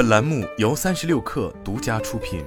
本栏目由三十六氪独家出品。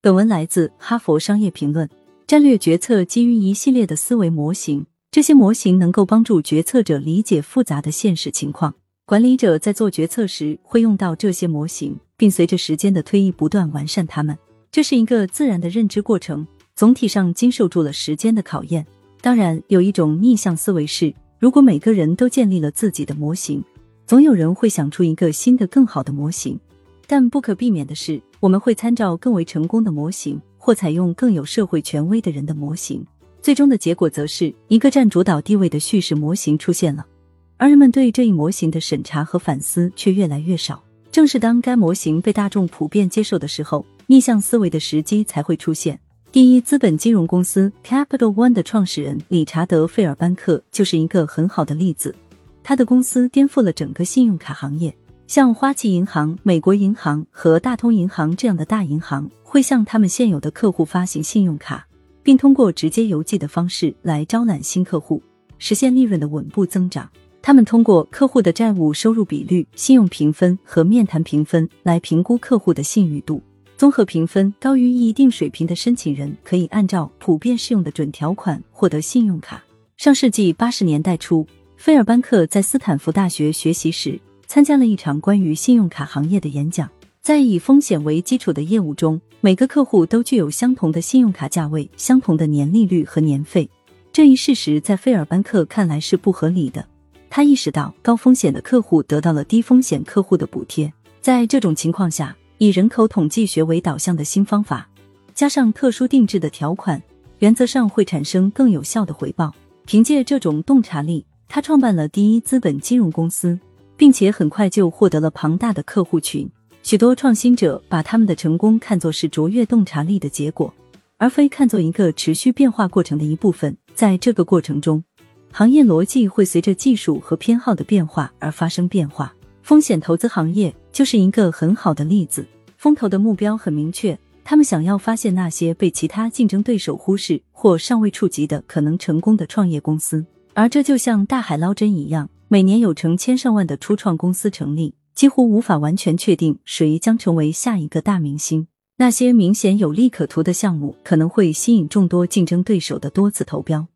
本文来自《哈佛商业评论》。战略决策基于一系列的思维模型，这些模型能够帮助决策者理解复杂的现实情况。管理者在做决策时会用到这些模型，并随着时间的推移不断完善它们。这是一个自然的认知过程，总体上经受住了时间的考验。当然，有一种逆向思维是，如果每个人都建立了自己的模型，总有人会想出一个新的、更好的模型。但不可避免的是，我们会参照更为成功的模型，或采用更有社会权威的人的模型。最终的结果则是一个占主导地位的叙事模型出现了，而人们对这一模型的审查和反思却越来越少。正是当该模型被大众普遍接受的时候。逆向思维的时机才会出现。第一资本金融公司 Capital One 的创始人理查德·费尔班克就是一个很好的例子。他的公司颠覆了整个信用卡行业。像花旗银行、美国银行和大通银行这样的大银行会向他们现有的客户发行信用卡，并通过直接邮寄的方式来招揽新客户，实现利润的稳步增长。他们通过客户的债务收入比率、信用评分和面谈评分来评估客户的信誉度。综合评分高于一定水平的申请人可以按照普遍适用的准条款获得信用卡。上世纪八十年代初，菲尔班克在斯坦福大学学习时，参加了一场关于信用卡行业的演讲。在以风险为基础的业务中，每个客户都具有相同的信用卡价位、相同的年利率和年费。这一事实在菲尔班克看来是不合理的。他意识到，高风险的客户得到了低风险客户的补贴。在这种情况下，以人口统计学为导向的新方法，加上特殊定制的条款，原则上会产生更有效的回报。凭借这种洞察力，他创办了第一资本金融公司，并且很快就获得了庞大的客户群。许多创新者把他们的成功看作是卓越洞察力的结果，而非看作一个持续变化过程的一部分。在这个过程中，行业逻辑会随着技术和偏好的变化而发生变化。风险投资行业就是一个很好的例子。风投的目标很明确，他们想要发现那些被其他竞争对手忽视或尚未触及的可能成功的创业公司。而这就像大海捞针一样，每年有成千上万的初创公司成立，几乎无法完全确定谁将成为下一个大明星。那些明显有利可图的项目可能会吸引众多竞争对手的多次投标，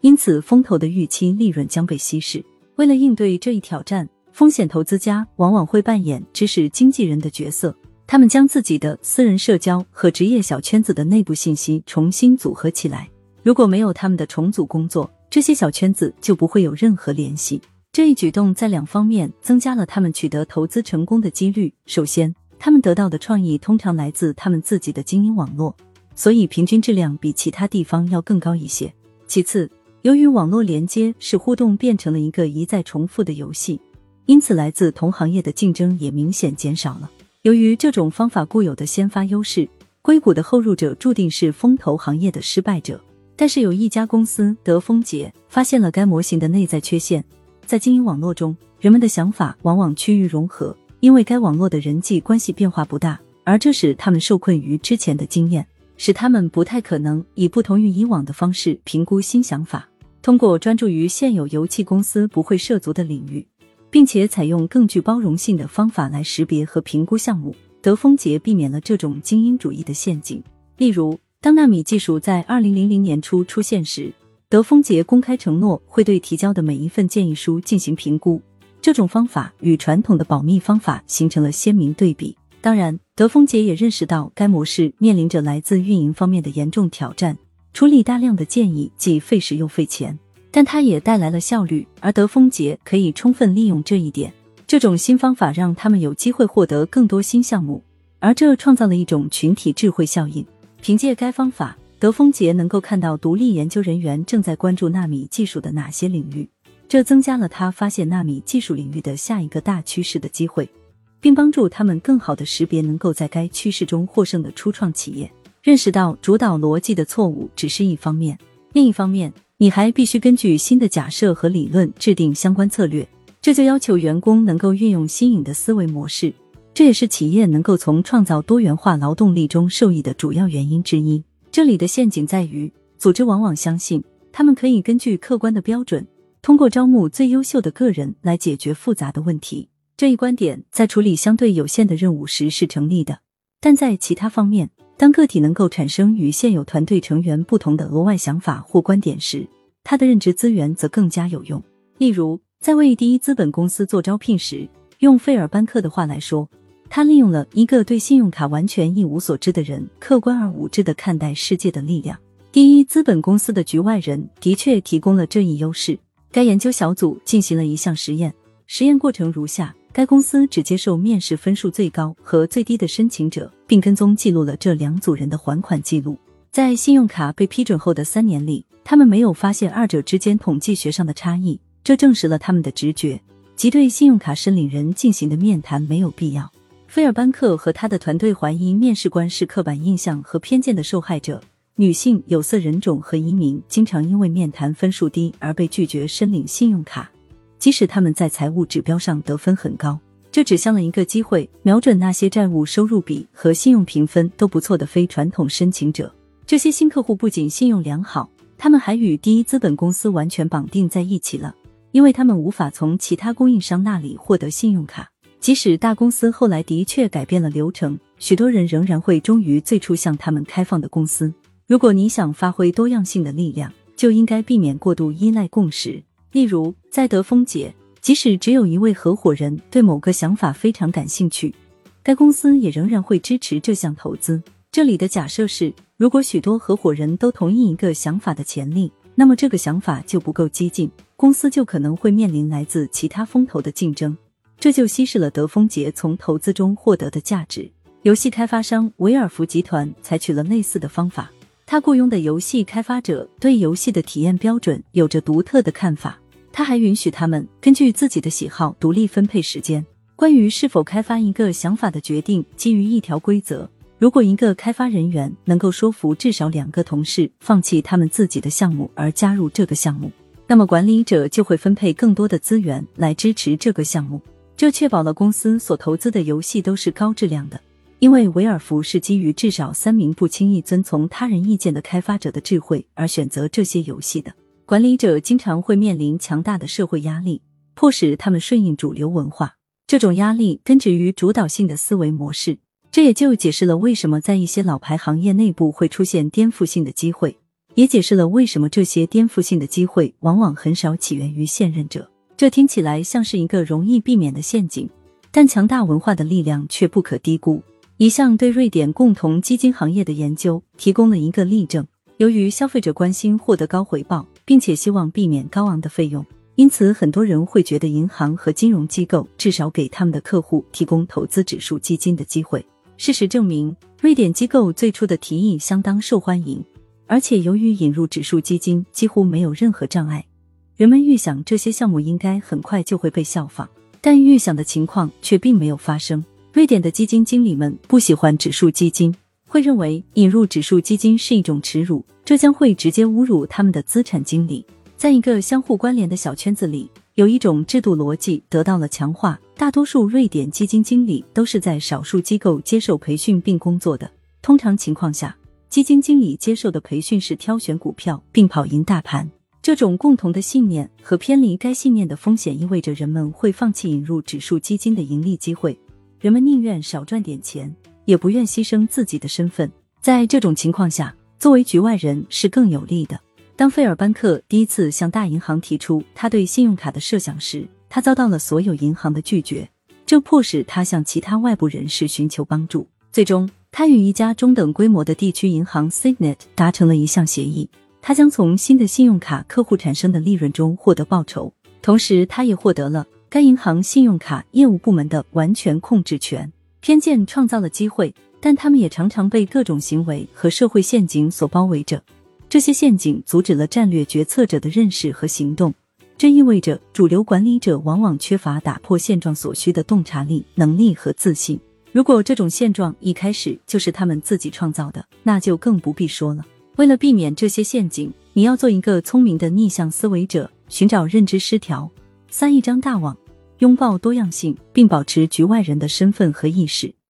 因此风投的预期利润将被稀释。为了应对这一挑战，风险投资家往往会扮演知识经纪人的角色。他们将自己的私人社交和职业小圈子的内部信息重新组合起来。如果没有他们的重组工作，这些小圈子就不会有任何联系。这一举动在两方面增加了他们取得投资成功的几率。首先，他们得到的创意通常来自他们自己的精英网络，所以平均质量比其他地方要更高一些。其次，由于网络连接使互动变成了一个一再重复的游戏，因此来自同行业的竞争也明显减少了。由于这种方法固有的先发优势，硅谷的后入者注定是风投行业的失败者。但是有一家公司德丰杰发现了该模型的内在缺陷，在经营网络中，人们的想法往往趋于融合，因为该网络的人际关系变化不大，而这使他们受困于之前的经验，使他们不太可能以不同于以往的方式评估新想法。通过专注于现有油气公司不会涉足的领域。并且采用更具包容性的方法来识别和评估项目，德丰杰避免了这种精英主义的陷阱。例如，当纳米技术在二零零零年初出现时，德丰杰公开承诺会对提交的每一份建议书进行评估。这种方法与传统的保密方法形成了鲜明对比。当然，德丰杰也认识到该模式面临着来自运营方面的严重挑战，处理大量的建议既费时又费钱。但它也带来了效率，而德丰杰可以充分利用这一点。这种新方法让他们有机会获得更多新项目，而这创造了一种群体智慧效应。凭借该方法，德丰杰能够看到独立研究人员正在关注纳米技术的哪些领域，这增加了他发现纳米技术领域的下一个大趋势的机会，并帮助他们更好的识别能够在该趋势中获胜的初创企业。认识到主导逻辑的错误只是一方面，另一方面。你还必须根据新的假设和理论制定相关策略，这就要求员工能够运用新颖的思维模式。这也是企业能够从创造多元化劳动力中受益的主要原因之一。这里的陷阱在于，组织往往相信他们可以根据客观的标准通过招募最优秀的个人来解决复杂的问题。这一观点在处理相对有限的任务时是成立的，但在其他方面，当个体能够产生与现有团队成员不同的额外想法或观点时，他的认知资源则更加有用。例如，在为第一资本公司做招聘时，用费尔班克的话来说，他利用了一个对信用卡完全一无所知的人客观而无知的看待世界的力量。第一资本公司的局外人的确提供了这一优势。该研究小组进行了一项实验，实验过程如下。该公司只接受面试分数最高和最低的申请者，并跟踪记录了这两组人的还款记录。在信用卡被批准后的三年里，他们没有发现二者之间统计学上的差异，这证实了他们的直觉，即对信用卡申领人进行的面谈没有必要。菲尔班克和他的团队怀疑面试官是刻板印象和偏见的受害者，女性、有色人种和移民经常因为面谈分数低而被拒绝申领信用卡。即使他们在财务指标上得分很高，这指向了一个机会，瞄准那些债务收入比和信用评分都不错的非传统申请者。这些新客户不仅信用良好，他们还与第一资本公司完全绑定在一起了，因为他们无法从其他供应商那里获得信用卡。即使大公司后来的确改变了流程，许多人仍然会忠于最初向他们开放的公司。如果你想发挥多样性的力量，就应该避免过度依赖共识。例如，在德丰杰，即使只有一位合伙人对某个想法非常感兴趣，该公司也仍然会支持这项投资。这里的假设是，如果许多合伙人都同意一个想法的潜力，那么这个想法就不够激进，公司就可能会面临来自其他风投的竞争，这就稀释了德丰杰从投资中获得的价值。游戏开发商维尔福集团采取了类似的方法，他雇佣的游戏开发者对游戏的体验标准有着独特的看法。他还允许他们根据自己的喜好独立分配时间。关于是否开发一个想法的决定基于一条规则：如果一个开发人员能够说服至少两个同事放弃他们自己的项目而加入这个项目，那么管理者就会分配更多的资源来支持这个项目。这确保了公司所投资的游戏都是高质量的，因为维尔福是基于至少三名不轻易遵从他人意见的开发者的智慧而选择这些游戏的。管理者经常会面临强大的社会压力，迫使他们顺应主流文化。这种压力根植于主导性的思维模式，这也就解释了为什么在一些老牌行业内部会出现颠覆性的机会，也解释了为什么这些颠覆性的机会往往很少起源于现任者。这听起来像是一个容易避免的陷阱，但强大文化的力量却不可低估。一项对瑞典共同基金行业的研究提供了一个例证：由于消费者关心获得高回报。并且希望避免高昂的费用，因此很多人会觉得银行和金融机构至少给他们的客户提供投资指数基金的机会。事实证明，瑞典机构最初的提议相当受欢迎，而且由于引入指数基金几乎没有任何障碍，人们预想这些项目应该很快就会被效仿。但预想的情况却并没有发生。瑞典的基金经理们不喜欢指数基金。会认为引入指数基金是一种耻辱，这将会直接侮辱他们的资产经理。在一个相互关联的小圈子里，有一种制度逻辑得到了强化。大多数瑞典基金经理都是在少数机构接受培训并工作的。通常情况下，基金经理接受的培训是挑选股票并跑赢大盘。这种共同的信念和偏离该信念的风险，意味着人们会放弃引入指数基金的盈利机会。人们宁愿少赚点钱。也不愿牺牲自己的身份，在这种情况下，作为局外人是更有利的。当费尔班克第一次向大银行提出他对信用卡的设想时，他遭到了所有银行的拒绝，这迫使他向其他外部人士寻求帮助。最终，他与一家中等规模的地区银行 Signet 达成了一项协议，他将从新的信用卡客户产生的利润中获得报酬，同时他也获得了该银行信用卡业务部门的完全控制权。偏见创造了机会，但他们也常常被各种行为和社会陷阱所包围着。这些陷阱阻止了战略决策者的认识和行动。这意味着主流管理者往往缺乏打破现状所需的洞察力、能力和自信。如果这种现状一开始就是他们自己创造的，那就更不必说了。为了避免这些陷阱，你要做一个聪明的逆向思维者，寻找认知失调，撒一张大网。拥抱多样性，并保持局外人的身份和意识。